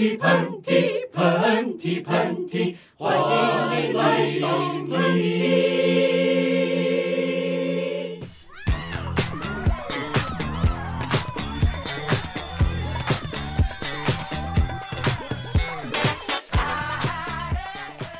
嚏，喷嚏，喷嚏，喷嚏，欢迎来到喷嚏。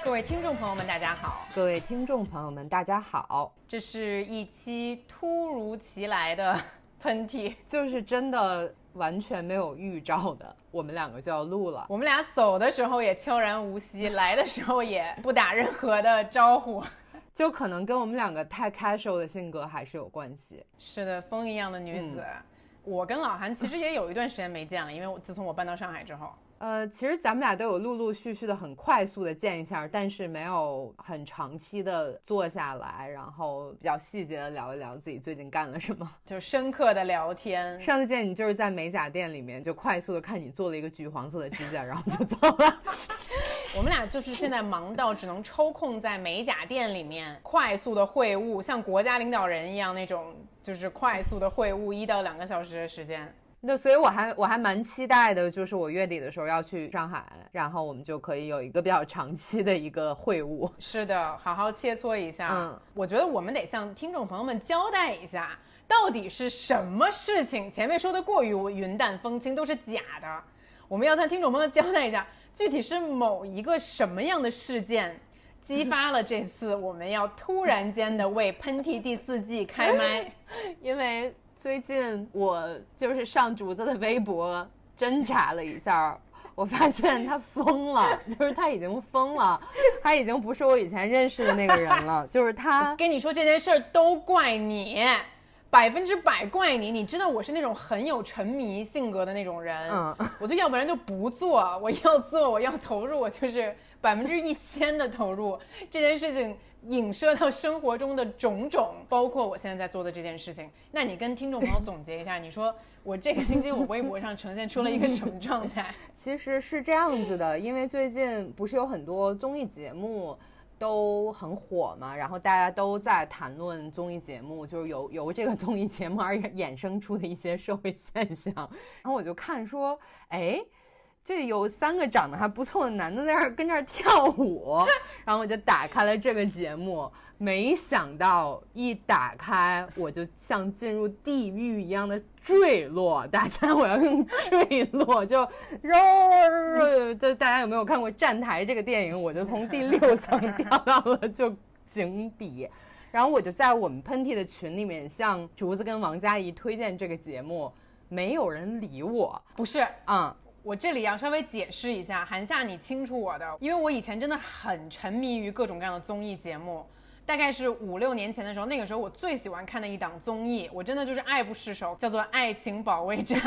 各位听众朋友们，大家好，各位听众朋友们，大家好。这是一期突如其来的喷嚏，就是真的完全没有预兆的，我们两个就要录了。我们俩走的时候也悄然无息，来的时候也不打任何的招呼，就可能跟我们两个太 casual 的性格还是有关系。是的，风一样的女子。我跟老韩其实也有一段时间没见了，因为我自从我搬到上海之后。呃，其实咱们俩都有陆陆续续的很快速的见一下，但是没有很长期的坐下来，然后比较细节的聊一聊自己最近干了什么，就深刻的聊天。上次见你就是在美甲店里面，就快速的看你做了一个橘黄色的指甲，然后就走了。我们俩就是现在忙到只能抽空在美甲店里面快速的会晤，像国家领导人一样那种，就是快速的会晤一到两个小时的时间。那所以我还我还蛮期待的，就是我月底的时候要去上海，然后我们就可以有一个比较长期的一个会晤。是的，好好切磋一下。嗯，我觉得我们得向听众朋友们交代一下，到底是什么事情？前面说的过于云淡风轻都是假的，我们要向听众朋友们交代一下，具体是某一个什么样的事件，激发了这次我们要突然间的为《喷嚏》第四季开麦，因为。最近我就是上竹子的微博侦查了一下，我发现他疯了，就是他已经疯了，他已经不是我以前认识的那个人了，就是他 跟你说这件事儿都怪你，百分之百怪你。你知道我是那种很有沉迷性格的那种人，嗯，我就要不然就不做，我要做，我要投入，我就是百分之一千的投入这件事情。影射到生活中的种种，包括我现在在做的这件事情。那你跟听众朋友总结一下，你说我这个星期我微博上呈现出了一个什么状态？其实是这样子的，因为最近不是有很多综艺节目都很火嘛，然后大家都在谈论综艺节目，就是由由这个综艺节目而衍生出的一些社会现象。然后我就看说，哎。这有三个长得还不错的男的在那儿跟这儿跳舞，然后我就打开了这个节目，没想到一打开我就像进入地狱一样的坠落。大家我要用坠落，就，就大家有没有看过《站台》这个电影？我就从第六层掉到了就井底，然后我就在我们喷嚏的群里面向竹子跟王佳怡推荐这个节目，没有人理我。不是，嗯。我这里要稍微解释一下，韩夏，你清楚我的，因为我以前真的很沉迷于各种各样的综艺节目，大概是五六年前的时候，那个时候我最喜欢看的一档综艺，我真的就是爱不释手，叫做《爱情保卫战》。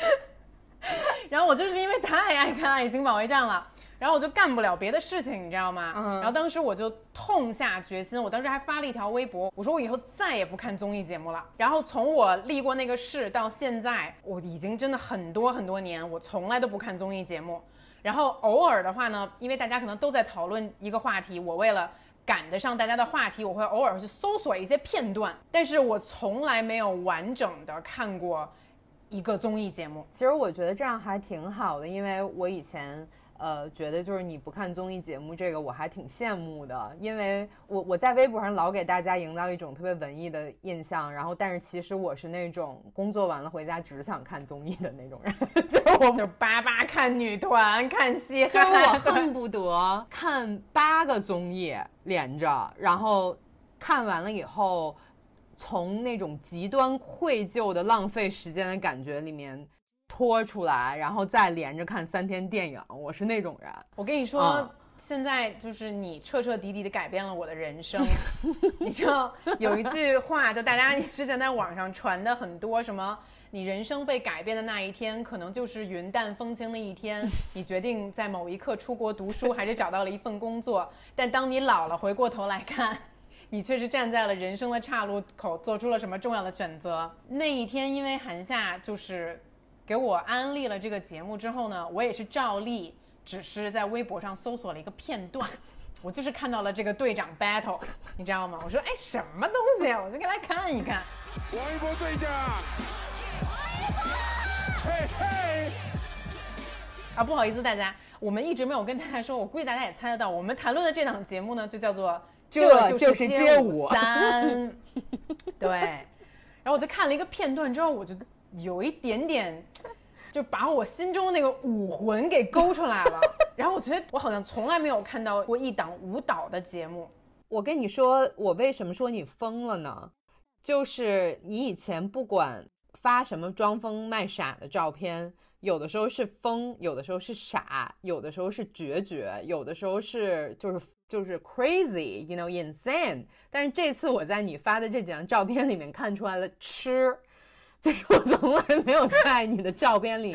然后我就是因为太爱看《爱情保卫战》了。然后我就干不了别的事情，你知道吗？嗯。然后当时我就痛下决心，我当时还发了一条微博，我说我以后再也不看综艺节目了。然后从我立过那个誓到现在，我已经真的很多很多年，我从来都不看综艺节目。然后偶尔的话呢，因为大家可能都在讨论一个话题，我为了赶得上大家的话题，我会偶尔去搜索一些片段，但是我从来没有完整的看过一个综艺节目。其实我觉得这样还挺好的，因为我以前。呃，觉得就是你不看综艺节目，这个我还挺羡慕的，因为我我在微博上老给大家营造一种特别文艺的印象，然后但是其实我是那种工作完了回家只想看综艺的那种人，就我就叭叭看女团看戏，就我 恨不得看八个综艺连着，然后看完了以后，从那种极端愧疚的浪费时间的感觉里面。拖出来，然后再连着看三天电影，我是那种人。我跟你说，现在就是你彻彻底底的改变了我的人生。你知道有一句话，就大家你之前在网上传的很多什么，你人生被改变的那一天，可能就是云淡风轻的一天。你决定在某一刻出国读书，还是找到了一份工作？但当你老了，回过头来看，你却是站在了人生的岔路口，做出了什么重要的选择？那一天，因为寒夏就是。给我安利了这个节目之后呢，我也是照例，只是在微博上搜索了一个片段，我就是看到了这个队长 battle，你知道吗？我说哎，什么东西啊？我就给他看一看。王一博队长，嘿嘿。啊，不好意思大家，我们一直没有跟大家说，我估计大家也猜得到，我们谈论的这档节目呢，就叫做这就就是街街舞三。对，然后我就看了一个片段之后，我就有一点点，就把我心中那个武魂给勾出来了。然后我觉得我好像从来没有看到过一档舞蹈的节目。我跟你说，我为什么说你疯了呢？就是你以前不管发什么装疯卖傻的照片，有的时候是疯，有的时候是傻，有的时候是决绝，有的时候是就是就是 crazy，you know insane。但是这次我在你发的这几张照片里面看出来了吃，就是我从来没有在你的照片里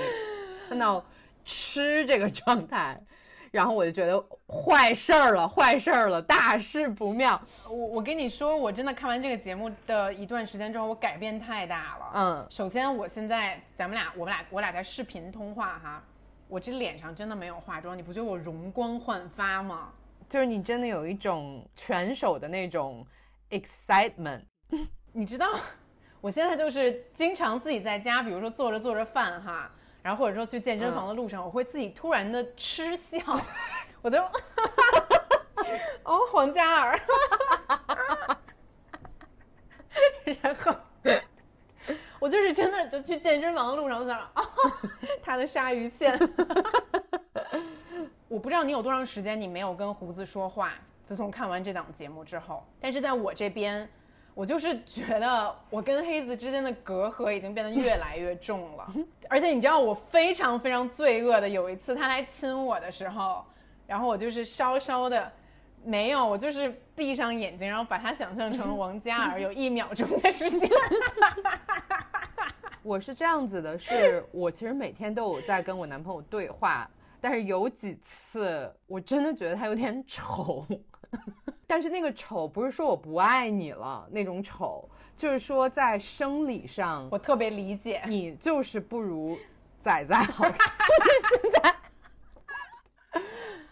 看到吃这个状态。然后我就觉得坏事儿了，坏事儿了，大事不妙。我我跟你说，我真的看完这个节目的一段时间之后，我改变太大了。嗯，首先我现在咱们俩，我们俩我俩在视频通话哈，我这脸上真的没有化妆，你不觉得我容光焕发吗？就是你真的有一种拳手的那种 excitement。你知道，我现在就是经常自己在家，比如说做着做着饭哈。然后或者说去健身房的路上，我会自己突然的嗤笑，我就，哦，黄嘉尔，然后我就是真的就去健身房的路上，我想，哦，他的鲨鱼线，我不知道你有多长时间你没有跟胡子说话，自从看完这档节目之后，但是在我这边。我就是觉得我跟黑子之间的隔阂已经变得越来越重了，而且你知道我非常非常罪恶的，有一次他来亲我的时候，然后我就是稍稍的没有，我就是闭上眼睛，然后把他想象成王嘉尔，有一秒钟的时间。我是这样子的，是我其实每天都有在跟我男朋友对话，但是有几次我真的觉得他有点丑。但是那个丑不是说我不爱你了那种丑，就是说在生理上，我特别理解你就是不如仔仔好看。现在，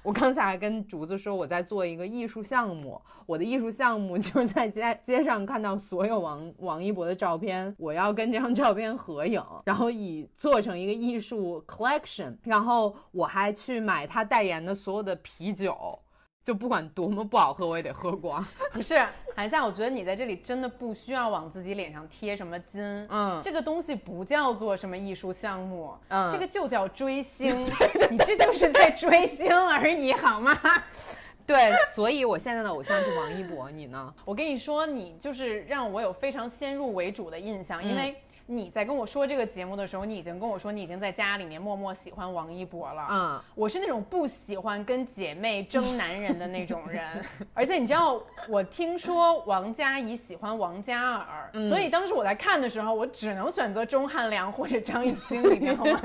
我刚才还跟竹子说我在做一个艺术项目，我的艺术项目就是在街街上看到所有王王一博的照片，我要跟这张照片合影，然后以做成一个艺术 collection，然后我还去买他代言的所有的啤酒。就不管多么不好喝，我也得喝光。不是，韩夏，我觉得你在这里真的不需要往自己脸上贴什么金。嗯，这个东西不叫做什么艺术项目，嗯，这个就叫追星。你这就是在追星而已，好吗？对，所以我现在的偶像是王一博，你呢？我跟你说，你就是让我有非常先入为主的印象，因为。你在跟我说这个节目的时候，你已经跟我说你已经在家里面默默喜欢王一博了。嗯，我是那种不喜欢跟姐妹争男人的那种人，而且你知道，我听说王佳怡喜欢王嘉尔，所以当时我在看的时候，我只能选择钟汉良或者张艺兴，你知道吗？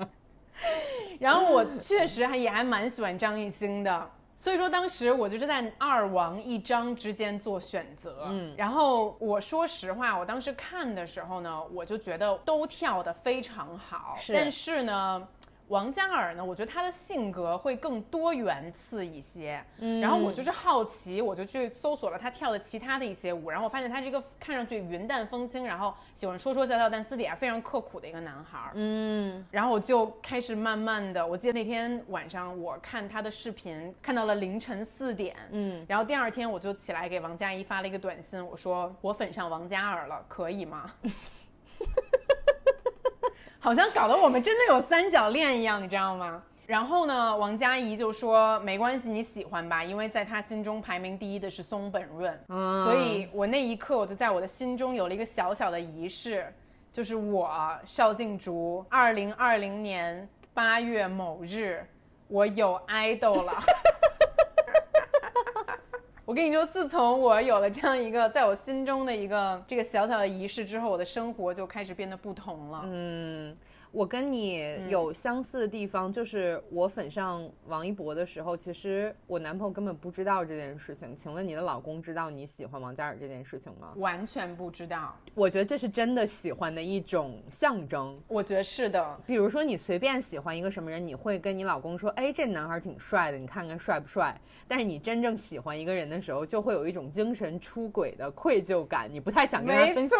然后我确实还也还蛮喜欢张艺兴的。所以说，当时我就是在二王一张之间做选择。嗯，然后我说实话，我当时看的时候呢，我就觉得都跳得非常好。是，但是呢。王嘉尔呢？我觉得他的性格会更多元次一些。嗯，然后我就是好奇，我就去搜索了他跳的其他的一些舞，然后我发现他是一个看上去云淡风轻，然后喜欢说说笑笑，但私底下非常刻苦的一个男孩。嗯，然后我就开始慢慢的，我记得那天晚上我看他的视频，看到了凌晨四点。嗯，然后第二天我就起来给王嘉怡发了一个短信，我说我粉上王嘉尔了，可以吗？好像搞得我们真的有三角恋一样，你知道吗？然后呢，王佳怡就说没关系，你喜欢吧，因为在她心中排名第一的是松本润。嗯，所以我那一刻我就在我的心中有了一个小小的仪式，就是我邵静竹，二零二零年八月某日，我有 idol 了。我跟你说，自从我有了这样一个在我心中的一个这个小小的仪式之后，我的生活就开始变得不同了。嗯。我跟你有相似的地方，就是我粉上王一博的时候，其实我男朋友根本不知道这件事情。请问你的老公知道你喜欢王嘉尔这件事情吗？完全不知道。我觉得这是真的喜欢的一种象征。我觉得是的。比如说你随便喜欢一个什么人，你会跟你老公说：“哎，这男孩挺帅的，你看看帅不帅？”但是你真正喜欢一个人的时候，就会有一种精神出轨的愧疚感，你不太想跟他分享。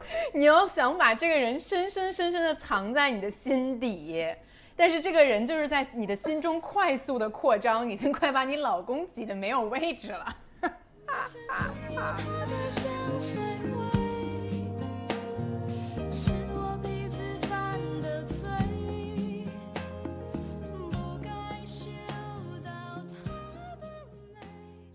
你要想把这个人深深深深的藏在你的心底，但是这个人就是在你的心中快速的扩张，已经快把你老公挤得没有位置了。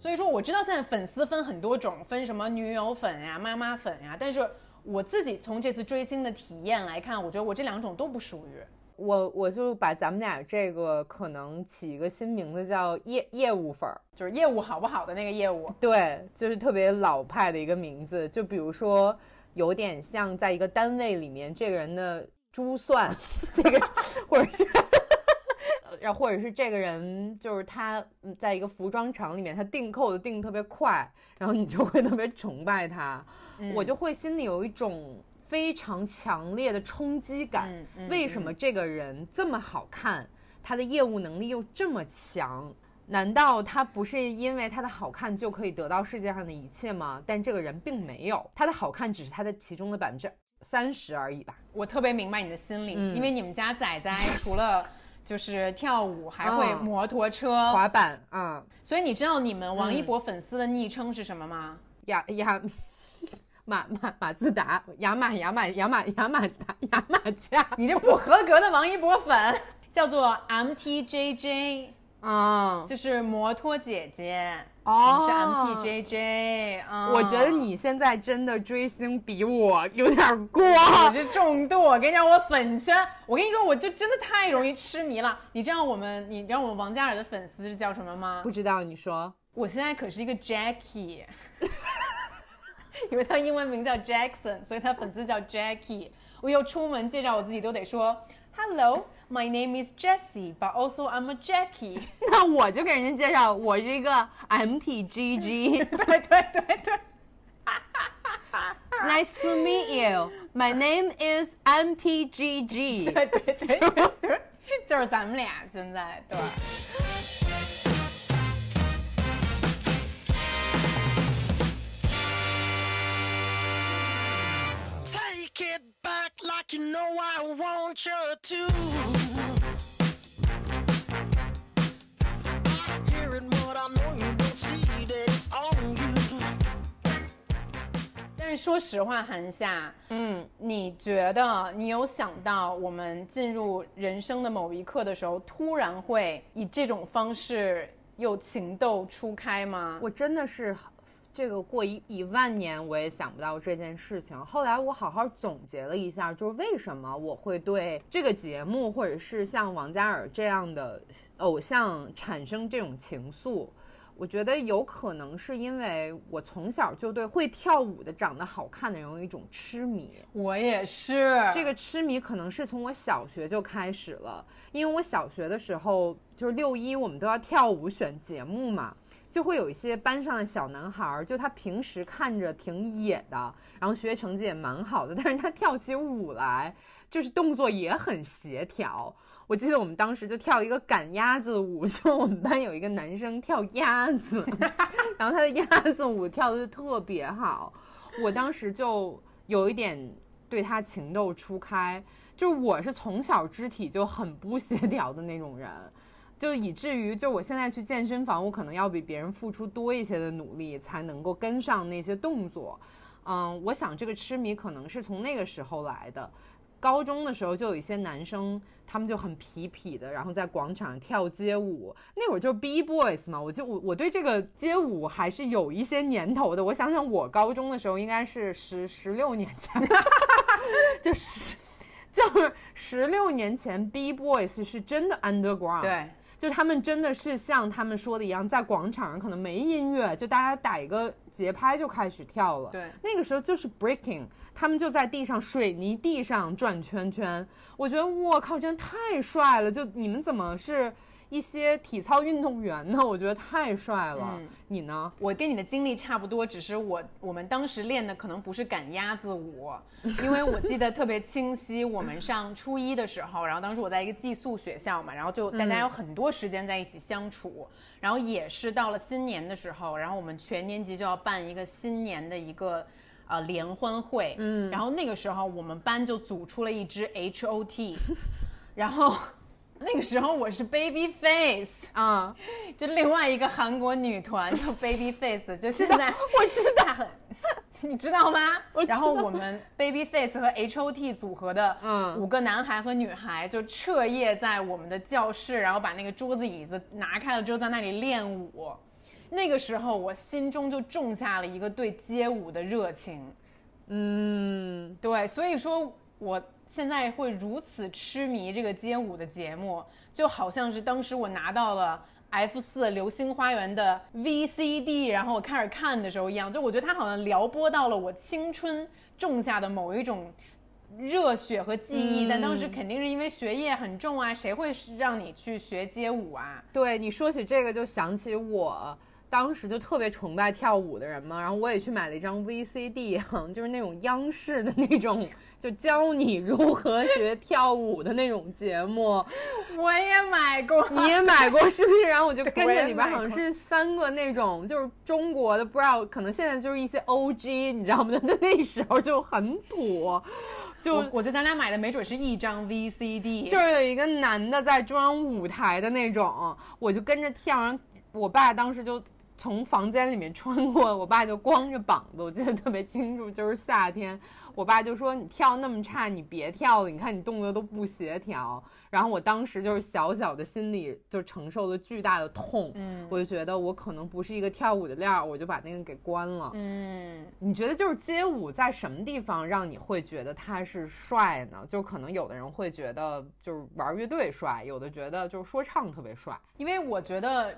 所以说，我知道现在粉丝分很多种，分什么女友粉呀、妈妈粉呀，但是我自己从这次追星的体验来看，我觉得我这两种都不属于。我我就把咱们俩这个可能起一个新名字叫业业务粉儿，就是业务好不好的那个业务。对，就是特别老派的一个名字。就比如说，有点像在一个单位里面，这个人的珠算，这个或者是。然后或者是这个人，就是他在一个服装厂里面，他订扣的订特别快，然后你就会特别崇拜他，我就会心里有一种非常强烈的冲击感。为什么这个人这么好看，他的业务能力又这么强？难道他不是因为他的好看就可以得到世界上的一切吗？但这个人并没有，他的好看只是他的其中的百分之三十而已吧。我特别明白你的心理，因为你们家仔仔除了。就是跳舞，还会摩托车、滑板，嗯，所以你知道你们王一博粉丝的昵称是什么吗？雅雅马马马自达，雅马雅马雅马雅马达雅马加，你这不合格的王一博粉，叫做 MTJJ。啊，就是摩托姐姐哦，是 MTJJ 啊。我觉得你现在真的追星比我有点过，你这重度。我跟你讲，我粉圈，我跟你说，我就真的太容易痴迷了。你知道我们，你知道我们王嘉尔的粉丝是叫什么吗？不知道，你说。我现在可是一个 Jackie，因为他英文名叫 Jackson，所以他粉丝叫 Jackie。我又出门介绍我自己都得说 Hello。My name is Jessie, but also I'm a Jackie。那我就给人家介绍，我是一个 MTGG。对对对对。Nice to meet you. My name is MTGG。对对对对，就是咱们俩现在对。 但是说实话，韩夏，嗯，你觉得你有想到我们进入人生的某一刻的时候，突然会以这种方式又情窦初开吗？我真的是。这个过一一万年我也想不到这件事情。后来我好好总结了一下，就是为什么我会对这个节目，或者是像王嘉尔这样的偶像产生这种情愫。我觉得有可能是因为我从小就对会跳舞的、长得好看的人有一种痴迷。我也是，这个痴迷可能是从我小学就开始了，因为我小学的时候就是六一，我们都要跳舞选节目嘛。就会有一些班上的小男孩儿，就他平时看着挺野的，然后学习成绩也蛮好的，但是他跳起舞来就是动作也很协调。我记得我们当时就跳一个赶鸭子舞，就我们班有一个男生跳鸭子，然后他的鸭子舞跳的就特别好，我当时就有一点对他情窦初开，就是我是从小肢体就很不协调的那种人。就以至于，就我现在去健身房，我可能要比别人付出多一些的努力，才能够跟上那些动作。嗯，我想这个痴迷可能是从那个时候来的。高中的时候就有一些男生，他们就很痞痞的，然后在广场跳街舞。那会儿就 B boys 嘛，我就我我对这个街舞还是有一些年头的。我想想，我高中的时候应该是十十六年前，就是 就是十六年前，B boys 是真的 underground。对。就他们真的是像他们说的一样，在广场上可能没音乐，就大家打一个节拍就开始跳了。对，那个时候就是 breaking，他们就在地上水泥地上转圈圈。我觉得我靠，真的太帅了！就你们怎么是？一些体操运动员呢，我觉得太帅了。你呢？我跟你的经历差不多，只是我我们当时练的可能不是赶鸭子舞，因为我记得特别清晰。我们 上初一的时候，然后当时我在一个寄宿学校嘛，然后就大家有很多时间在一起相处，然后也是到了新年的时候，然后我们全年级就要办一个新年的一个。呃联欢会，嗯然后那个时候我们班就组出了一支 H O T，然后那个时候我是 Baby Face，啊，就另外一个韩国女团叫 Baby Face，就现在我知道，你知道吗？道然后我们 Baby Face 和 H O T 组合的嗯五个男孩和女孩就彻夜在我们的教室，然后把那个桌子椅子拿开了之后，在那里练舞。那个时候，我心中就种下了一个对街舞的热情。嗯，对，所以说我现在会如此痴迷这个街舞的节目，就好像是当时我拿到了 F 四《流星花园》的 VCD，然后我开始看的时候一样。就我觉得它好像撩拨到了我青春种下的某一种热血和记忆，嗯但当时肯定是因为学业很重啊，谁会让你去学街舞啊？对你说起这个，就想起我当时就特别崇拜跳舞的人嘛，然后我也去买了一张 VCD，哈，就是那种央视的那种，就教你如何学跳舞的那种节目。我也买过，你也买过是不是？然后我就跟着里边好像是三个那种，就是中国的，不知道可能现在就是一些 OG，你知道吗？那那时候就很土，就我我觉得咱俩买的没准是一张 VCD，就是有一个男的在中央舞台的那种，我就跟着跳，然后我爸当时就从房间里面穿过，我爸就光着膀子，我记得特别清楚，就是夏天，我爸就说你跳那么差，你别跳了，你看你动作都不协调。然后我当时就是小小的心里就承受了巨大的痛，嗯我就觉得我可能不是一个跳舞的料，我就把那个给关了。嗯。你觉得就是街舞在什么地方让你会觉得他是帅呢？就可能有的人会觉得就是玩乐队帅，有的觉得就是说唱特别帅。因为我觉得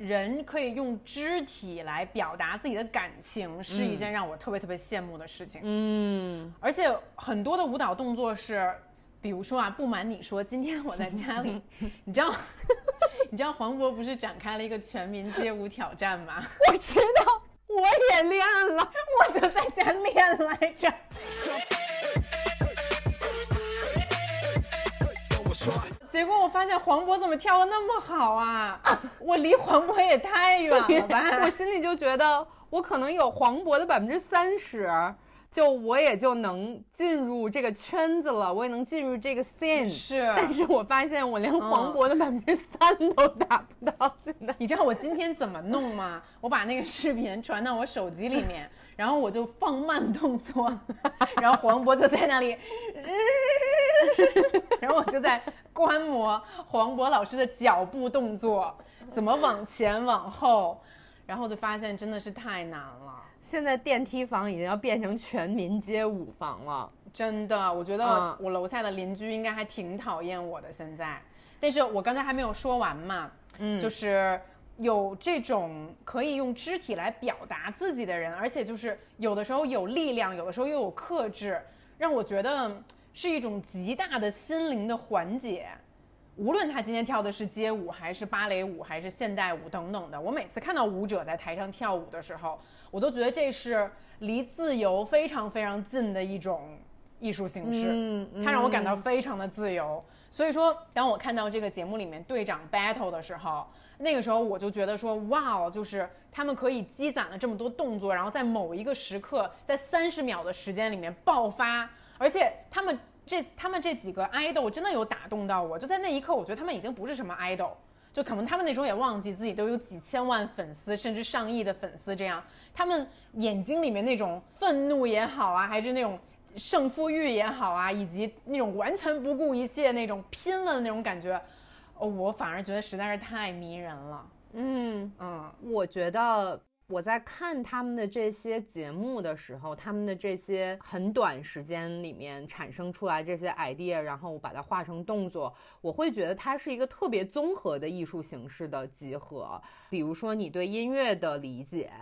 人可以用肢体来表达自己的感情，是一件让我特别特别羡慕的事情。嗯，而且很多的舞蹈动作是，比如说啊，不瞒你说，今天我在家里，你知道，你知道黄渤不是展开了一个全民街舞挑战吗？我知道，我也练了。我就在家练来着。结果我发现黄渤怎么跳的那么好啊！我离黄渤也太远了吧！我心里就觉得我可能有黄渤的百分之三十，就我也就能进入这个圈子了，我也能进入这个 scene。是，但是我发现我连黄渤的百分之三都达不到，现在。你知道我今天怎么弄吗？我把那个视频传到我手机里面，然后我就放慢动作，然后黄渤就在那里，然后我就在观摩黄渤老师的脚步动作，怎么往前往后，然后就发现真的是太难了。现在电梯房已经要变成全民街舞房了。真的，我觉得嗯我楼下的邻居应该还挺讨厌我的现在。但是我刚才还没有说完嘛，嗯就是有这种可以用肢体来表达自己的人，而且就是有的时候有力量，有的时候又有克制，让我觉得是一种极大的心灵的缓解。无论他今天跳的是街舞，还是芭蕾舞，还是现代舞等等的，我每次看到舞者在台上跳舞的时候，我都觉得这是离自由非常非常近的一种艺术形式。嗯它让我感到非常的自由。所以说，当我看到这个节目里面队长 battle 的时候，那个时候我就觉得说，哇，哦，就是他们可以积攒了这么多动作，然后在某一个时刻，在三十秒的时间里面爆发，而且他们这他们这几个 idol 真的有打动到我，就在那一刻，我觉得他们已经不是什么 idol。就可能他们那时候也忘记自己都有几千万粉丝，甚至上亿的粉丝，这样他们眼睛里面那种愤怒也好啊，还是那种胜负欲也好啊，以及那种完全不顾一切那种拼了的那种感觉，哦，我反而觉得实在是太迷人了。嗯，嗯，我觉得我在看他们的这些节目的时候，他们的这些很短时间里面产生出来这些 idea，然后我把它画成动作，我会觉得它是一个特别综合的艺术形式的集合。比如说你对音乐的理解，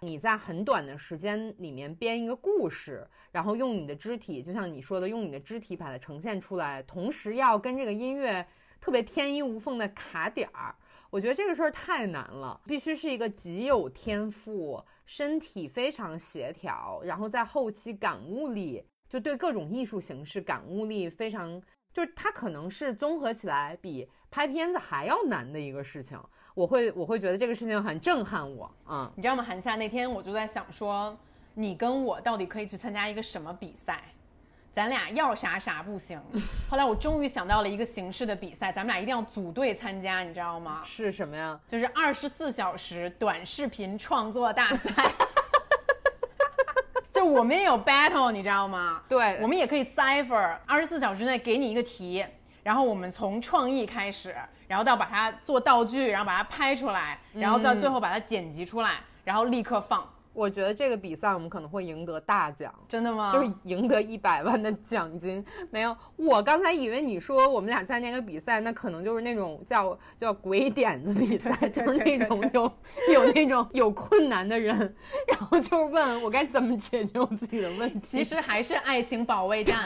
你在很短的时间里面编一个故事，然后用你的肢体，就像你说的，用你的肢体把它呈现出来，同时要跟这个音乐特别天衣无缝的卡点儿。我觉得这个事儿太难了，必须是一个极有天赋、身体非常协调，然后在后期感悟力，就对各种艺术形式感悟力非常，就是它可能是综合起来比拍片子还要难的一个事情。我会我会觉得这个事情很震撼我，嗯你知道吗？韩夏那天我就在想说，你跟我到底可以去参加一个什么比赛？咱俩要啥啥不行。后来我终于想到了一个形式的比赛，咱们俩一定要组队参加，你知道吗？是什么呀？就是二十四小时短视频创作大赛。就我们也有 battle，你知道吗？对我们也可以 cipher，二十四小时内给你一个题，然后我们从创意开始，然后到把它做道具，然后把它拍出来，然后到最后把它剪辑出来，然后立刻放。我觉得这个比赛我们可能会赢得大奖。真的吗？就是赢得一百万的奖金，没有。我刚才以为你说我们俩参加个比赛，那可能就是那种叫叫鬼点子比赛，就是那种有有那种有困难的人，然后就是问我该怎么解决我自己的问题。其实还是爱情保卫战，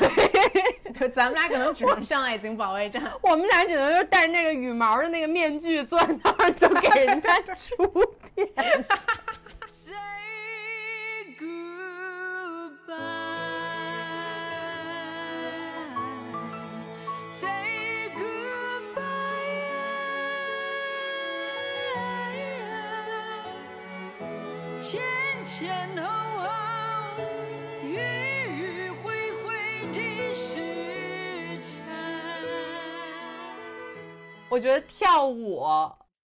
对，咱们俩可能只能上爱情保卫战。我们俩只能就戴那个羽毛的那个面具坐在那儿，就给人家 出点。我觉得跳舞，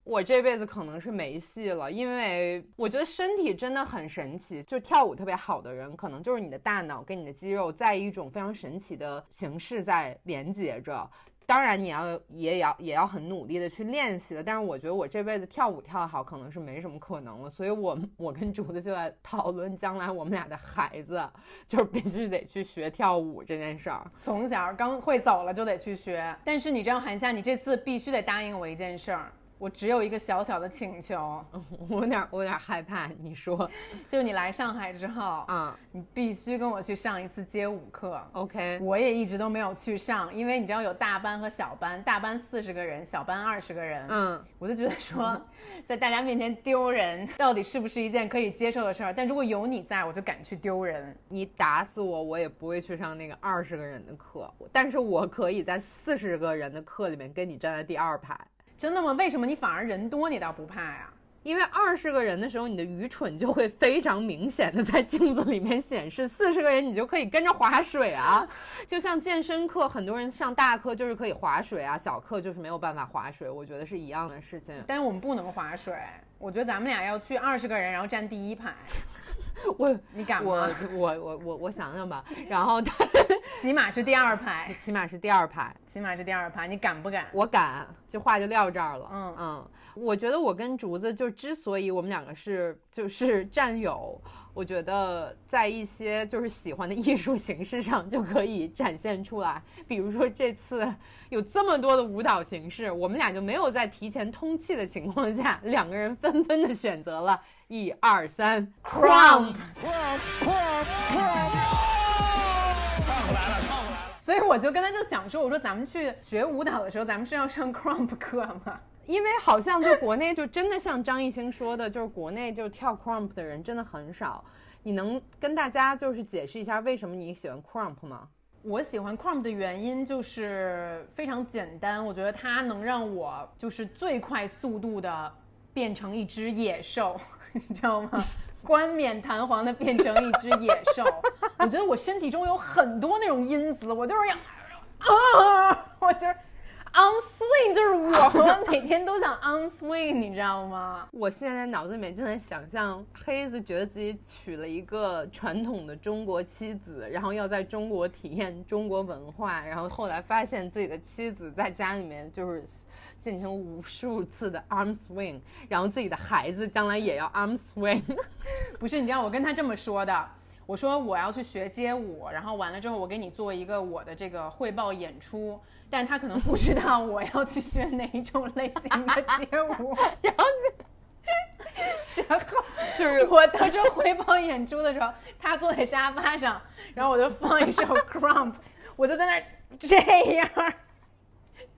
我这辈子可能是没戏了，因为我觉得身体真的很神奇。就跳舞特别好的人，可能就是你的大脑跟你的肌肉在一种非常神奇的形式在连接着。当然，你要也要也要很努力的去练习了。但是我觉得我这辈子跳舞跳得好，可能是没什么可能了。所以我我跟竹子就在讨论，将来我们俩的孩子就是必须得去学跳舞这件事儿。从小刚会走了就得去学，但是你这样韩夏，你这次必须得答应我一件事儿，我只有一个小小的请求，我有点我有点害怕，你说 就你来上海之后，啊、你必须跟我去上一次街舞课。o k 我也一直都没有去上，因为你知道有大班和小班，大班四十个人，小班二十个人。嗯，我就觉得说，在大家面前丢人，到底是不是一件可以接受的事儿？但如果有你在，我就敢去丢人。你打死我，我也不会去上那个二十个人的课，但是我可以在四十个人的课里面跟你站在第二排，真的吗？为什么你反而人多，你倒不怕呀？因为二十个人的时候，你的愚蠢就会非常明显的在镜子里面显示；四十个人，你就可以跟着划水啊，就像健身课，很多人上大课就是可以划水啊，小课就是没有办法划水，我觉得是一样的事情。但是我们不能划水，我觉得咱们俩要去二十个人，然后站第一排，我你敢我吗？我我我我想想吧，然后他 起码是第二排，起码是第二排，起码是第二排，你敢不敢？我敢，这话就撂这儿了。嗯嗯，我觉得我跟竹子就之所以我们两个是就是战友，我觉得在一些就是喜欢的艺术形式上就可以展现出来。比如说这次有这么多的舞蹈形式，我们俩就没有在提前通气的情况下，两个人纷纷的选择了一二三 crump。所以我就跟他就想说，我说咱们去学舞蹈的时候，咱们是要上 crump 课吗？因为好像就国内就真的像张艺兴说的，就是国内就是跳 crump 的人真的很少。你能跟大家就是解释一下为什么你喜欢 crump 吗？我喜欢 crump 的原因就是非常简单，我觉得它能让我就是最快速度的变成一只野兽，你知道吗？冠冕堂皇的变成一只野兽。我觉得我身体中有很多那种因子，我就是要啊，我就是 on swing，就是我，我每天都想 on swing，你知道吗？我现在脑子里面正在想象黑子觉得自己娶了一个传统的中国妻子，然后要在中国体验中国文化，然后后来发现自己的妻子在家里面就是进行无数次的 arm swing，然后自己的孩子将来也要 arm swing。不是，你知道我跟他这么说的，我说我要去学街舞，然后完了之后我给你做一个我的这个汇报演出，但他可能不知道我要去学哪一种类型的街舞，然后然后就是我到这汇报演出的时候，他坐在沙发上，然后我就放一首 Crump，我就在那儿这样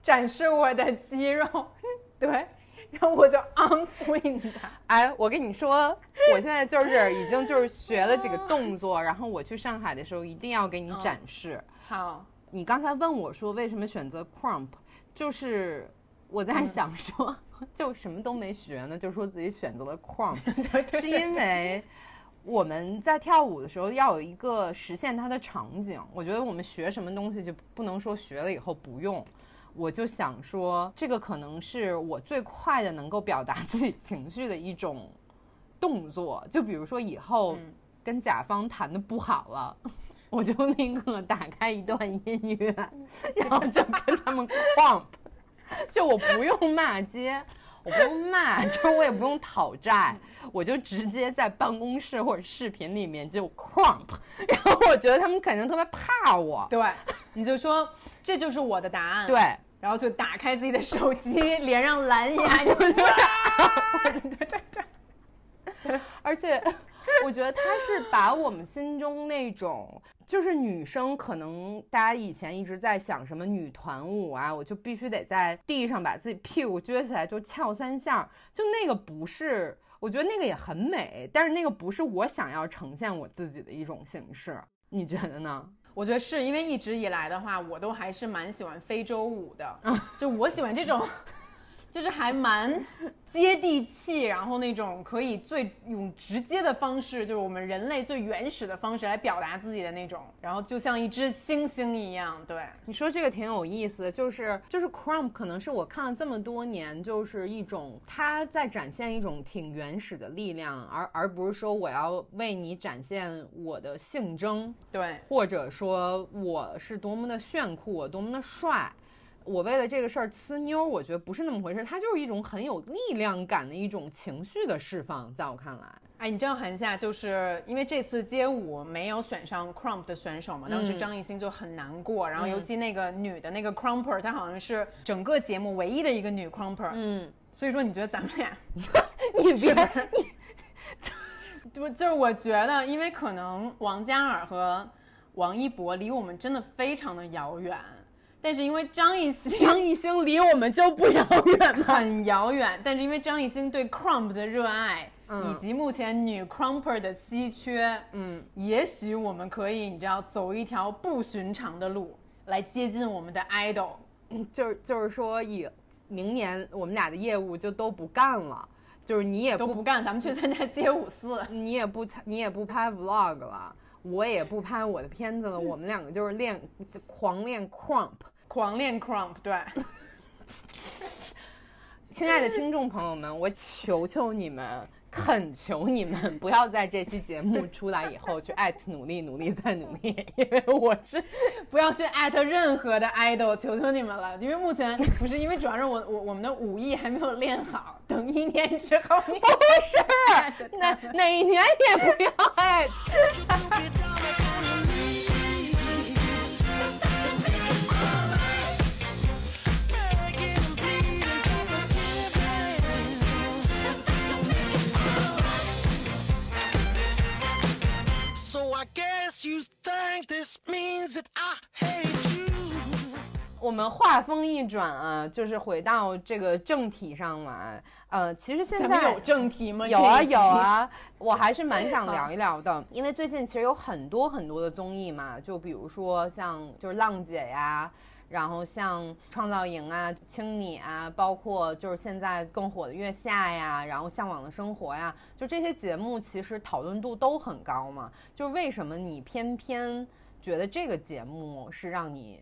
展示我的肌肉，对，然后我就 on swing 它。哎，我跟你说，我现在就是已经就是学了几个动作，然后我去上海的时候一定要给你展示。好，你刚才问我说为什么选择 crump，就是我在想说，就什么都没学呢，就说自己选择了 crump，是因为我们在跳舞的时候要有一个实现它的场景。我觉得我们学什么东西就不能说学了以后不用。我就想说，这个可能是我最快的能够表达自己情绪的一种动作。就比如说以后跟甲方谈的不好了，我就立刻打开一段音乐，然后就跟他们 crump，就我不用骂街。我不用骂，就是我也不用讨债，我就直接在办公室或者视频里面就 crump，然后我觉得他们肯定特别怕我，对，你就说这就是我的答案，对，然后就打开自己的手机，连上蓝牙，对对对对，而且我觉得他是把我们心中那种。就是女生可能大家以前一直在想什么女团舞啊，我就必须得在地上把自己屁股撅起来就翘三下，就那个不是，我觉得那个也很美，但是那个不是我想要呈现我自己的一种形式，你觉得呢？我觉得是因为一直以来的话，我都还是蛮喜欢非洲舞的，就我喜欢这种。就是还蛮接地气，然后那种可以最用直接的方式，就是我们人类最原始的方式来表达自己的那种，然后就像一只猩猩一样。对，你说这个挺有意思，就是就是 crump 可能是我看了这么多年，就是一种他在展现一种挺原始的力量，而而不是说我要为你展现我的性征，对，或者说我是多么的炫酷，我多么的帅。我为了这个事儿呲妞，我觉得不是那么回事，它就是一种很有力量感的一种情绪的释放，在我看来。哎，你知道韩夏就是因为这次街舞没有选上 crump 的选手嘛，当时张艺兴就很难过，然后尤其那个女的那个 crumper，她好像是整个节目唯一的一个女 crumper，嗯，所以说你觉得咱们俩，你别你，就就是我觉得，因为可能王嘉尔和王一博离我们真的非常的遥远。但是因为张艺兴，张艺兴离我们就不遥远，很遥远。但是因为张艺兴对 crump 的热爱，以及目前女 crumper 的稀缺，嗯，也许我们可以，你知道，走一条不寻常的路来接近我们的 idol。就是就是说，以明年我们俩的业务就都不干了，就是你也都不干，咱们去参加街舞四，你也不参，你也不拍 vlog 了，我也不拍我的片子了，我们两个就是练狂练 crump。狂练 crump，对。亲爱的听众朋友们，我求求你们，恳求你们，不要在这期节目出来以后去艾特努力努力再努力，因为我是不要去艾特任何的 idol，求求你们了。因为目前不是，因为主要是我我我们的武艺还没有练好，等一年之后，不是，哪哪一年也不要艾特。我们话锋一转啊，就是回到这个正题上来。呃，其实现在有正题吗？有啊有啊，我还是蛮想 聊一聊的，因为最近其实有很多很多的综艺嘛，就比如说像就是浪姐呀。然后像创造营啊、青你啊，包括就是现在更火的月下呀，然后向往的生活呀，就这些节目其实讨论度都很高嘛。就为什么你偏偏觉得这个节目是让你？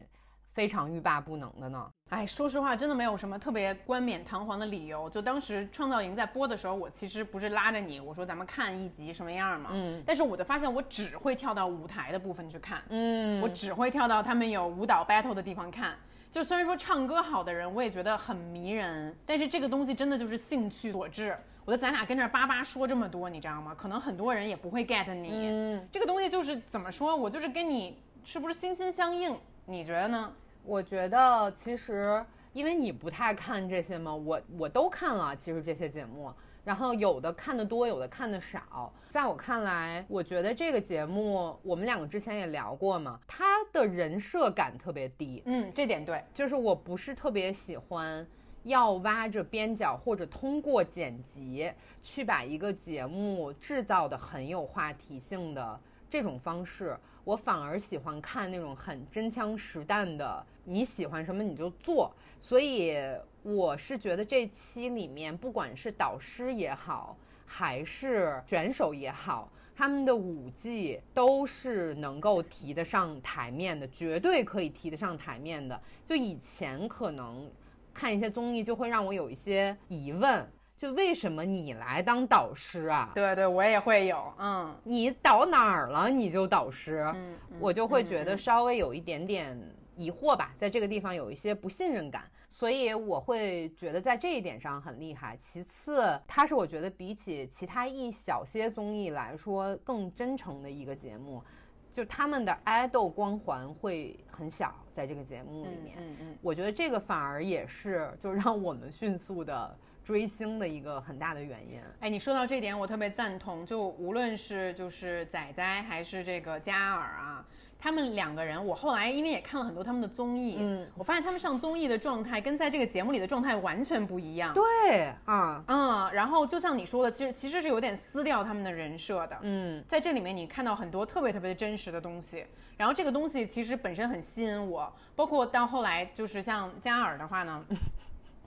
非常欲罢不能的呢。哎，说实话，真的没有什么特别冠冕堂皇的理由。就当时创造营在播的时候，我其实不是拉着你，我说咱们看一集什么样嘛。嗯。但是我就发现，我只会跳到舞台的部分去看。嗯。我只会跳到他们有舞蹈 battle 的地方看。就虽然说唱歌好的人，我也觉得很迷人，但是这个东西真的就是兴趣所致。我觉得咱俩跟这叭叭说这么多，你知道吗？可能很多人也不会 get 你。嗯。这个东西就是怎么说，我就是跟你是不是心心相印？你觉得呢？我觉得其实，因为你不太看这些嘛，我我都看了。其实这些节目，然后有的看的多，有的看的少。在我看来，我觉得这个节目，我们两个之前也聊过嘛，他的人设感特别低。嗯，这点对，就是我不是特别喜欢要挖着边角或者通过剪辑去把一个节目制造的很有话题性的这种方式。我反而喜欢看那种很真枪实弹的，你喜欢什么你就做。所以我是觉得这期里面，不管是导师也好，还是选手也好，他们的舞技都是能够提得上台面的，绝对可以提得上台面的。就以前可能看一些综艺，就会让我有一些疑问，就为什么你来当导师啊？对对，我也会有，嗯，你导哪儿了你就导师，嗯嗯我就会觉得稍微有一点点疑惑吧，在这个地方有一些不信任感，所以我会觉得在这一点上很厉害。其次，它是我觉得比起其他一小些综艺来说更真诚的一个节目，就他们的爱豆光环会很小，在这个节目里面，嗯嗯，我觉得这个反而也是就让我们迅速的追星的一个很大的原因。哎，你说到这点，我特别赞同。就无论是就是仔仔还是这个嘉尔啊，他们两个人，我后来因为也看了很多他们的综艺，嗯我发现他们上综艺的状态跟在这个节目里的状态完全不一样。对啊，嗯，然后就像你说的，其实其实是有点撕掉他们的人设的。嗯在这里面你看到很多特别特别真实的东西，然后这个东西其实本身很吸引我，包括到后来就是像嘉尔的话呢。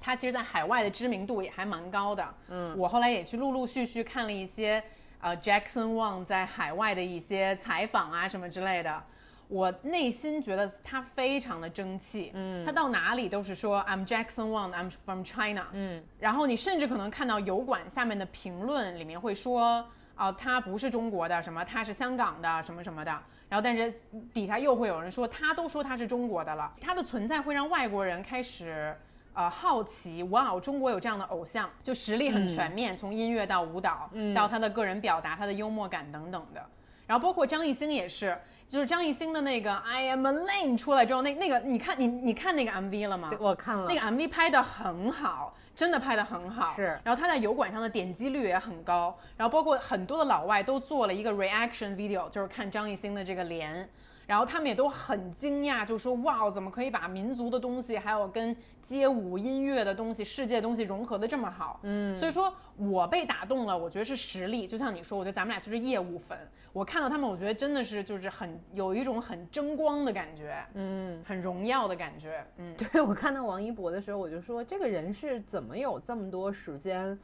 他其实，在海外的知名度也还蛮高的。嗯，我后来也去陆陆续续看了一些，呃，Jackson Wang 在海外的一些采访啊什么之类的。我内心觉得他非常的争气，嗯，他到哪里都是说 I'm Jackson Wang，I'm from China，嗯，然后你甚至可能看到油管下面的评论里面会说，哦、他不是中国的，什么他是香港的，什么什么的，然后但是底下又会有人说，他都说他是中国的了，他的存在会让外国人开始。呃，好奇，哇哦，中国有这样的偶像，就实力很全面，从音乐到舞蹈，到他的个人表达、他的幽默感等等的。然后包括张艺兴也是，就是张艺兴的那个《I Am a Lane》出来之后，那那个你看你你看那个 MV 了吗？我看了那个 MV 拍的很好，真的拍的很好。是然后他在油管上的点击率也很高，然后包括很多的老外都做了一个 reaction video，就是看张艺兴的这个脸。然后他们也都很惊讶，就说哇，怎么可以把民族的东西，还有跟街舞音乐的东西、世界的东西融合的这么好？嗯，所以说我被打动了，我觉得是实力。就像你说，我觉得咱们俩就是业务粉。我看到他们，我觉得真的是就是很有一种很争光的感觉，嗯，很荣耀的感觉，嗯。对我看到王一博的时候，我就说这个人是怎么有这么多时间，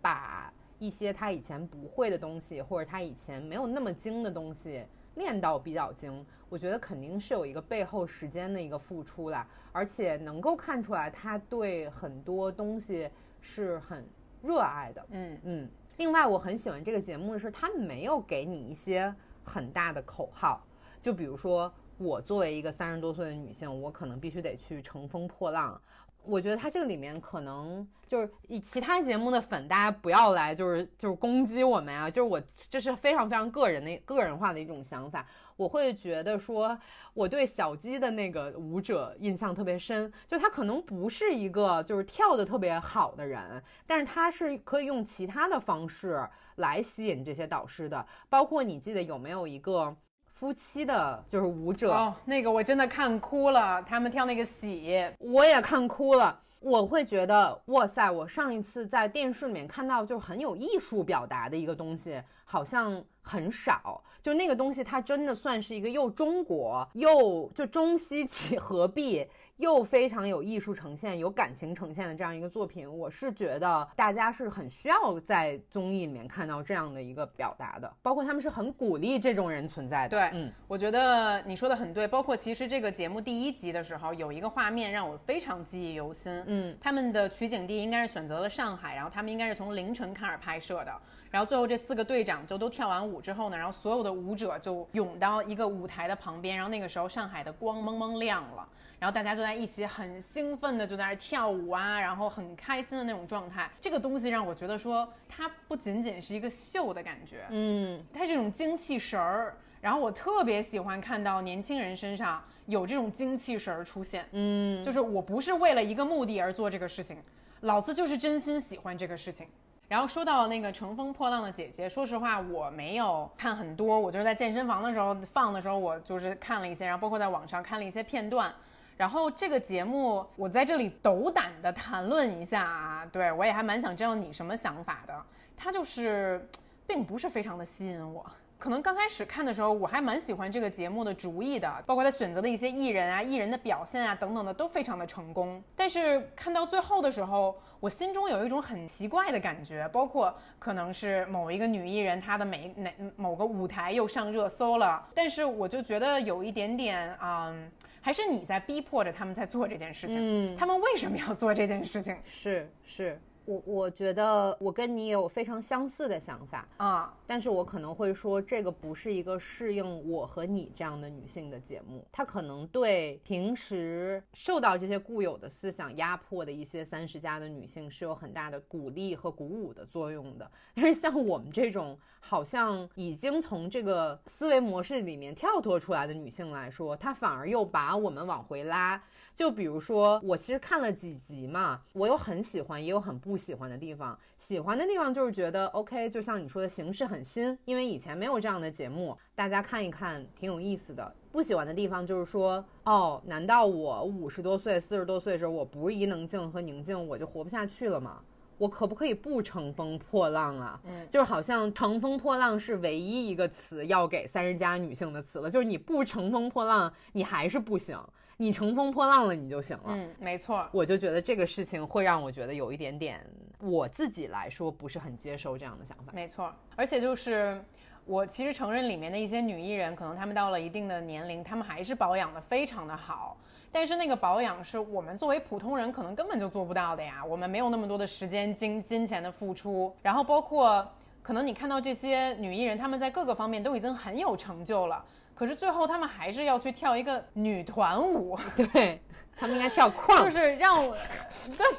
把一些他以前不会的东西，或者他以前没有那么精的东西练到比较精。我觉得肯定是有一个背后时间的一个付出啦，而且能够看出来他对很多东西是很热爱的。嗯嗯，另外我很喜欢这个节目的是，他没有给你一些很大的口号，就比如说我作为一个三十多岁的女性，我可能必须得去乘风破浪。我觉得他这个里面可能就是以其他节目的粉，大家不要来就是就是攻击我们啊，就是我这是非常非常个人的个人化的一种想法。我会觉得说，我对小鸡的那个舞者印象特别深，就他可能不是一个就是跳的特别好的人，但是他是可以用其他的方式来吸引这些导师的。包括你记得有没有一个夫妻的，就是舞者，哦，那个我真的看哭了，他们跳那个喜，我也看哭了。我会觉得，哇塞！我上一次在电视里面看到就是很有艺术表达的一个东西，好像很少。就那个东西，它真的算是一个又中国又就中西结合璧，又非常有艺术呈现、有感情呈现的这样一个作品。我是觉得大家是很需要在综艺里面看到这样的一个表达的，包括他们是很鼓励这种人存在的。对，嗯，我觉得你说的很对。包括其实这个节目第一集的时候，有一个画面让我非常记忆犹新。嗯，他们的取景地应该是选择了上海，然后他们应该是从凌晨开始拍摄的。然后最后这四个队长就都跳完舞之后呢，然后所有的舞者就涌到一个舞台的旁边，然后那个时候上海的光蒙蒙亮了，然后大家就在一起很兴奋的就在那儿跳舞啊，然后很开心的那种状态。这个东西让我觉得说，它不仅仅是一个秀的感觉，嗯，它这种精气神儿，然后我特别喜欢看到年轻人身上有这种精气神儿出现。嗯，就是我不是为了一个目的而做这个事情，老子就是真心喜欢这个事情。然后说到那个乘风破浪的姐姐，说实话我没有看很多，我就是在健身房的时候放的时候，我就是看了一些，然后包括在网上看了一些片段。然后这个节目，我在这里斗胆的谈论一下啊，对我也还蛮想知道你什么想法的。它就是，并不是非常的吸引我。可能刚开始看的时候，我还蛮喜欢这个节目的主意的，包括他选择的一些艺人啊、艺人的表现啊等等的，都非常的成功。但是看到最后的时候，我心中有一种很奇怪的感觉，包括可能是某一个女艺人她的每哪某个舞台又上热搜了，但是我就觉得有一点点，嗯，还是你在逼迫着他们在做这件事情。嗯。他们为什么要做这件事情？是是，我我觉得我跟你也有非常相似的想法，啊？但是我可能会说，这个不是一个适应我和你这样的女性的节目，它可能对平时受到这些固有的思想压迫的一些三十加的女性是有很大的鼓励和鼓舞的作用的。但是像我们这种好像已经从这个思维模式里面跳脱出来的女性来说，它反而又把我们往回拉。就比如说，我其实看了几集嘛，我有很喜欢，也有很不喜欢的地方。喜欢的地方就是觉得 OK，就像你说的形式很新，因为以前没有这样的节目，大家看一看挺有意思的。不喜欢的地方就是说，哦，难道我五十多岁、四十多岁的时候，我不是伊能静和宁静，我就活不下去了吗？我可不可以不乘风破浪啊？嗯就是好像乘风破浪是唯一一个词要给三十加女性的词了，就是你不乘风破浪，你还是不行；你乘风破浪了，你就行了。嗯，没错。我就觉得这个事情会让我觉得有一点点，我自己来说不是很接受这样的想法。没错，而且就是我其实承认里面的一些女艺人，可能她们到了一定的年龄，她们还是保养的非常的好。但是那个保养是我们作为普通人可能根本就做不到的呀，我们没有那么多的时间、金金钱的付出，然后包括可能你看到这些女艺人，她们在各个方面都已经很有成就了，可是最后他们还是要去跳一个女团舞，对他们应该跳 crump，就是让我，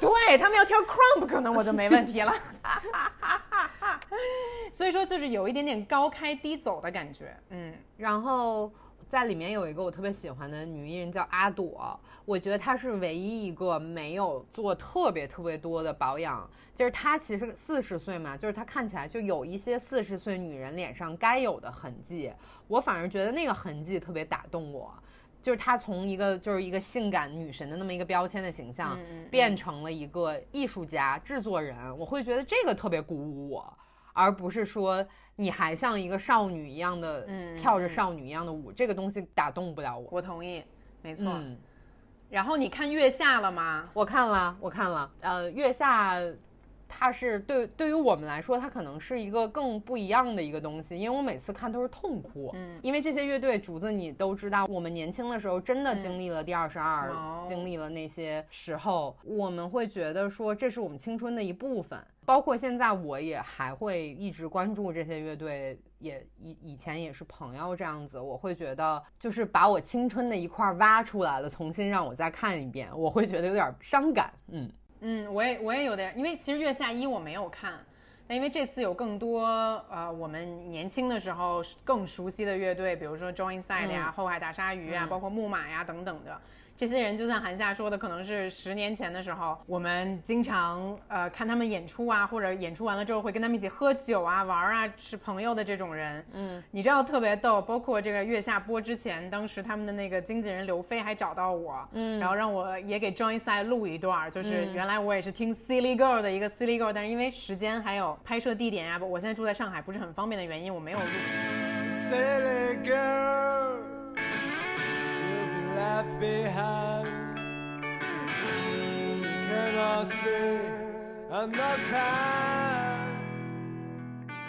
对对，他们要跳 crump，可能我就没问题了。所以说，就是有一点点高开低走的感觉。嗯，然后在里面有一个我特别喜欢的女艺人叫阿朵，我觉得她是唯一一个没有做特别特别多的保养，就是她其实四十岁嘛，就是她看起来就有一些四十岁女人脸上该有的痕迹，我反而觉得那个痕迹特别打动我。就是她从一个就是一个性感女神的那么一个标签的形象，变成了一个艺术家、制作人，我会觉得这个特别鼓舞我，而不是说你还像一个少女一样的嗯跳着少女一样的舞，这个东西打动不了我。我同意，没错。嗯，然后你看月下了吗？我看了，我看了，呃，月下。它是对对于我们来说，它可能是一个更不一样的一个东西，因为我每次看都是痛哭，嗯因为这些乐队，竹子你都知道，我们年轻的时候真的经历了第二十二、哦经历了那些时候，我们会觉得说这是我们青春的一部分，包括现在我也还会一直关注这些乐队，也以以前也是朋友这样子，我会觉得就是把我青春的一块挖出来了，重新让我再看一遍，我会觉得有点伤感，嗯。嗯，我也我也有点，因为其实月下一我没有看，那因为这次有更多呃我们年轻的时候更熟悉的乐队，比如说 Join Side 呀、嗯后海大鲨鱼啊，嗯包括木马呀等等的。这些人就像韩夏说的，可能是十年前的时候，我们经常呃看他们演出啊，或者演出完了之后会跟他们一起喝酒啊、玩啊、是朋友的这种人。嗯，你知道特别逗，包括这个月下播之前，当时他们的那个经纪人刘飞还找到我，嗯然后让我也给 Join Side 录一段，就是嗯原来我也是听 Silly Girl 的一个 Silly Girl，但是因为时间还有拍摄地点呀、我现在住在上海，不是很方便的原因，我没有录。Silly girl, left behind.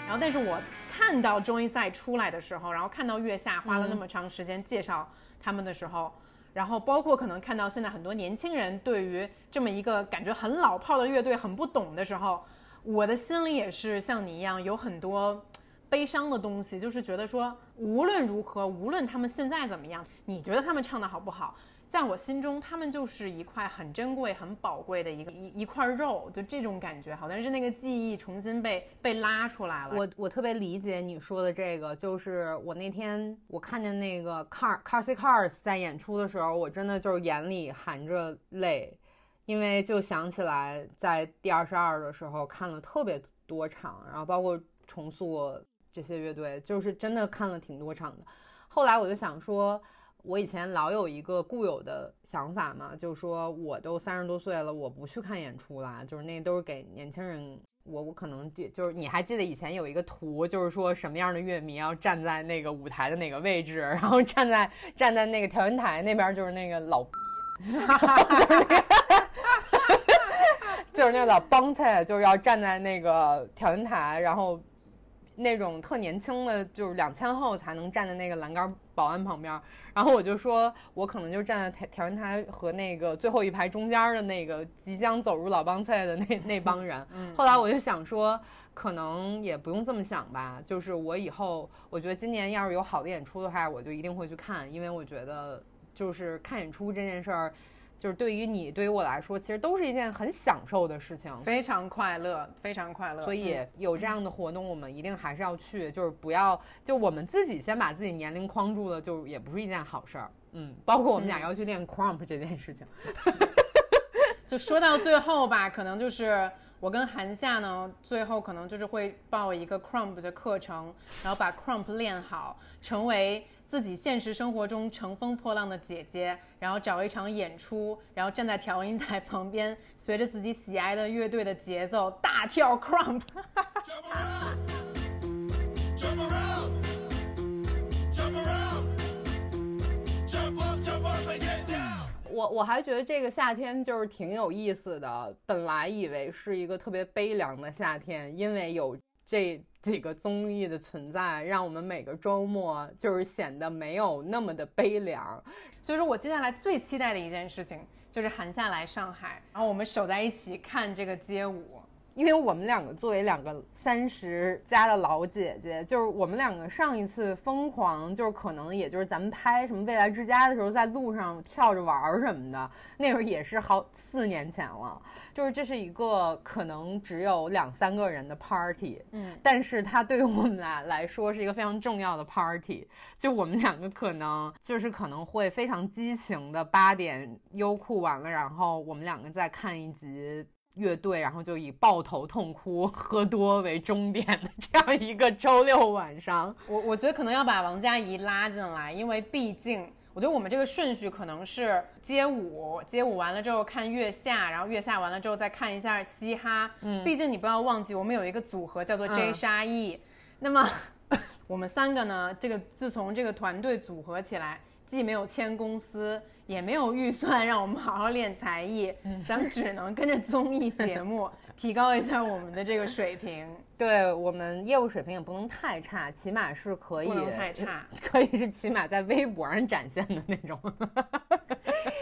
然后，但是我看到 Join Side 出来的时候，然后看到月下花了那么长时间介绍他们的时候，然后包括可能看到现在很多年轻人对于这么一个感觉很老炮的乐队很不懂的时候，我的心里也是像你一样有很多悲伤的东西，就是觉得说无论如何，无论他们现在怎么样，你觉得他们唱的好不好？在我心中，他们就是一块很珍贵、很宝贵的一个一一块肉，就这种感觉，好像是那个记忆重新被被拉出来了。我我特别理解你说的这个，就是我那天我看见那个 Car Carsy Cars 在演出的时候，我真的就是眼里含着泪，因为就想起来在第二十二的时候看了特别多场，然后包括重塑这些乐队，就是真的看了挺多场的。后来我就想说，我以前老有一个固有的想法嘛，就是说我都三十多岁了，我不去看演出啦，就是那都是给年轻人我我可能就就是你还记得以前有一个图，就是说什么样的乐迷要站在那个舞台的哪个位置，然后站在站在那个调音台那边就是那个老，就是那个 就是那个老帮菜，就是要站在那个调音台，然后那种特年轻的，就是两千后才能站在那个栏杆保安旁边。然后我就说，我可能就站在调调音台和那个最后一排中间的那个即将走入老帮菜的那那帮人。后来我就想说，可能也不用这么想吧。就是我以后，我觉得今年要是有好的演出的话，我就一定会去看，因为我觉得就是看演出这件事儿。就是对于你，对于我来说，其实都是一件很享受的事情。非常快乐，非常快乐。所以有这样的活动，我们一定还是要去。就是不要，就我们自己先把自己年龄框住了，就也不是一件好事儿。嗯，包括我们俩要去练 crump 这件事情。就说到最后吧，可能就是我跟韩夏呢，最后可能就是会报一个 crump 的课程，然后把 crump 练好，成为。自己现实生活中乘风破浪的姐姐，然后找一场演出，然后站在调音台旁边，随着自己喜爱的乐队的节奏大跳 crump。我我还觉得这个夏天就是挺有意思的，本来以为是一个特别悲凉的夏天，因为有这。几个综艺的存在，让我们每个周末就是显得没有那么的悲凉。所以说我接下来最期待的一件事情，就是寒夏来上海，然后我们守在一起看这个街舞。因为我们两个作为两个三十加的老姐姐，就是我们两个上一次疯狂，就是可能也就是咱们拍什么未来之家的时候，在路上跳着玩什么的，那会儿也是好四年前了。就是这是一个可能只有两三个人的 party，嗯，但是它对于我们俩来说是一个非常重要的 party。就我们两个可能就是可能会非常激情的八点优酷完了，然后我们两个再看一集。乐队，然后就以抱头痛哭、喝多为终点的这样一个周六晚上，我我觉得可能要把王佳怡拉进来，因为毕竟我觉得我们这个顺序可能是街舞，街舞完了之后看月下，然后月下完了之后再看一下嘻哈。嗯，毕竟你不要忘记，我们有一个组合叫做 J 沙溢，那么 我们三个呢，这个自从这个团队组合起来，既没有签公司。也没有预算让我们好好练才艺，咱们只能跟着综艺节目 提高一下我们的这个水平。对我们业务水平也不能太差，起码是可以，不能太差，可以是起码在微博上展现的那种。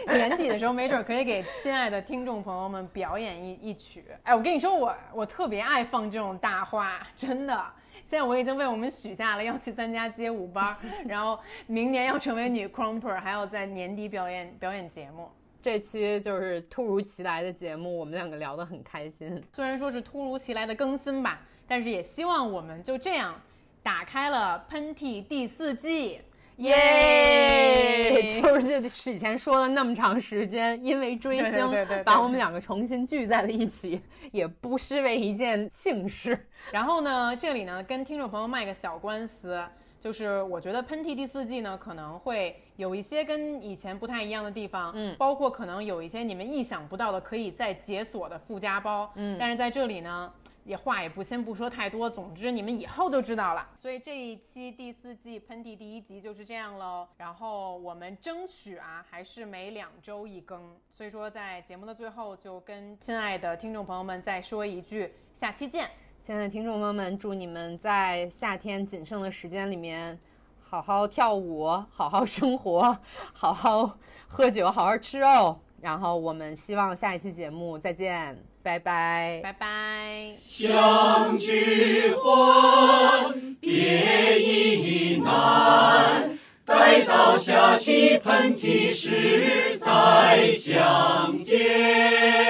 年底的时候，没准可以给亲爱的听众朋友们表演一一曲。哎，我跟你说，我我特别爱放这种大话，真的。现在我已经为我们许下了要去参加街舞班，然后明年要成为女 crumper，还要在年底表演表演节目。这期就是突如其来的节目，我们两个聊得很开心。虽然说是突如其来的更新吧，但是也希望我们就这样打开了喷嚏第四季。耶！就是就是以前说了那么长时间，因为追星把我们两个重新聚在了一起，也不失为一件幸事。然后呢，这里呢跟听众朋友卖个小官司，就是我觉得喷嚏第四季呢可能会有一些跟以前不太一样的地方，嗯，包括可能有一些你们意想不到的可以再解锁的附加包，嗯，但是在这里呢。也话也不先不说太多，总之你们以后就知道了。所以这一期第四季喷嚏第一集就是这样喽。然后我们争取啊，还是每两周一更。所以说在节目的最后，就跟亲爱的听众朋友们再说一句，下期见。亲爱的听众朋友们，祝你们在夏天仅剩的时间里面，好好跳舞，好好生活，好好喝酒，好好吃肉。然后我们希望下一期节目再见拜拜。拜拜。相聚欢别亦难待到下期喷嚏时再相见。